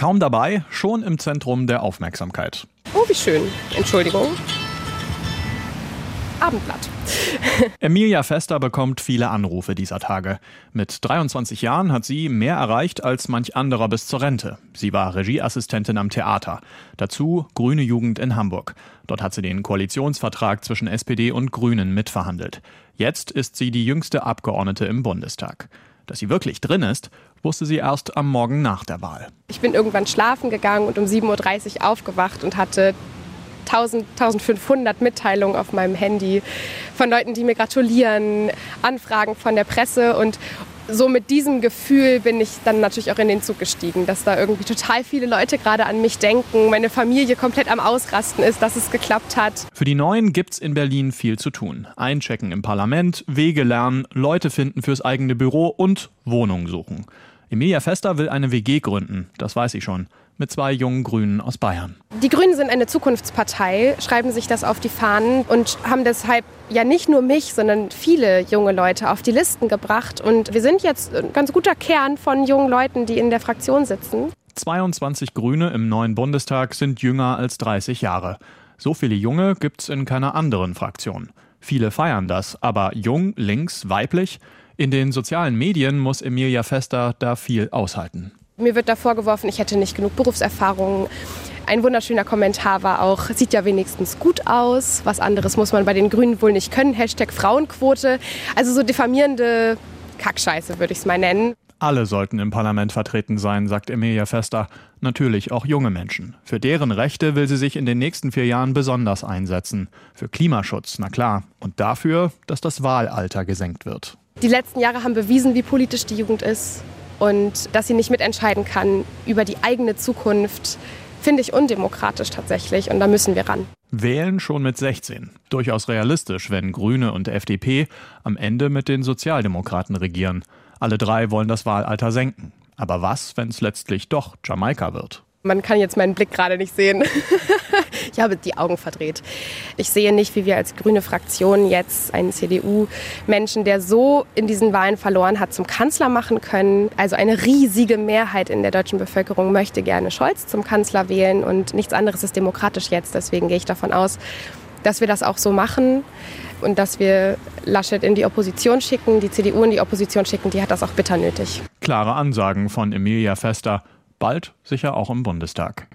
Kaum dabei, schon im Zentrum der Aufmerksamkeit. Oh, wie schön. Entschuldigung. Abendblatt. Emilia Fester bekommt viele Anrufe dieser Tage. Mit 23 Jahren hat sie mehr erreicht als manch anderer bis zur Rente. Sie war Regieassistentin am Theater. Dazu Grüne Jugend in Hamburg. Dort hat sie den Koalitionsvertrag zwischen SPD und Grünen mitverhandelt. Jetzt ist sie die jüngste Abgeordnete im Bundestag. Dass sie wirklich drin ist, wusste sie erst am Morgen nach der Wahl. Ich bin irgendwann schlafen gegangen und um 7.30 Uhr aufgewacht und hatte 1000, 1500 Mitteilungen auf meinem Handy von Leuten, die mir gratulieren, Anfragen von der Presse und so mit diesem Gefühl bin ich dann natürlich auch in den Zug gestiegen, dass da irgendwie total viele Leute gerade an mich denken, meine Familie komplett am Ausrasten ist, dass es geklappt hat. Für die Neuen gibt's in Berlin viel zu tun. Einchecken im Parlament, Wege lernen, Leute finden fürs eigene Büro und Wohnung suchen. Emilia Fester will eine WG gründen, das weiß ich schon mit zwei jungen Grünen aus Bayern. Die Grünen sind eine Zukunftspartei, schreiben sich das auf die Fahnen und haben deshalb ja nicht nur mich, sondern viele junge Leute auf die Listen gebracht. Und wir sind jetzt ein ganz guter Kern von jungen Leuten, die in der Fraktion sitzen. 22 Grüne im neuen Bundestag sind jünger als 30 Jahre. So viele Junge gibt's in keiner anderen Fraktion. Viele feiern das, aber jung, links, weiblich? In den sozialen Medien muss Emilia Fester da viel aushalten. Mir wird da vorgeworfen, ich hätte nicht genug Berufserfahrung. Ein wunderschöner Kommentar war auch, sieht ja wenigstens gut aus. Was anderes muss man bei den Grünen wohl nicht können. Hashtag Frauenquote. Also so diffamierende Kackscheiße würde ich es mal nennen. Alle sollten im Parlament vertreten sein, sagt Emilia Fester. Natürlich auch junge Menschen. Für deren Rechte will sie sich in den nächsten vier Jahren besonders einsetzen. Für Klimaschutz, na klar. Und dafür, dass das Wahlalter gesenkt wird. Die letzten Jahre haben bewiesen, wie politisch die Jugend ist und dass sie nicht mitentscheiden kann über die eigene Zukunft, finde ich undemokratisch tatsächlich und da müssen wir ran. Wählen schon mit 16. Durchaus realistisch, wenn Grüne und FDP am Ende mit den Sozialdemokraten regieren. Alle drei wollen das Wahlalter senken. Aber was, wenn es letztlich doch Jamaika wird? Man kann jetzt meinen Blick gerade nicht sehen. ich habe die Augen verdreht. Ich sehe nicht, wie wir als grüne Fraktion jetzt einen CDU-Menschen, der so in diesen Wahlen verloren hat, zum Kanzler machen können. Also eine riesige Mehrheit in der deutschen Bevölkerung möchte gerne Scholz zum Kanzler wählen und nichts anderes ist demokratisch jetzt. Deswegen gehe ich davon aus, dass wir das auch so machen und dass wir Laschet in die Opposition schicken, die CDU in die Opposition schicken, die hat das auch bitter nötig. Klare Ansagen von Emilia Fester bald sicher auch im Bundestag.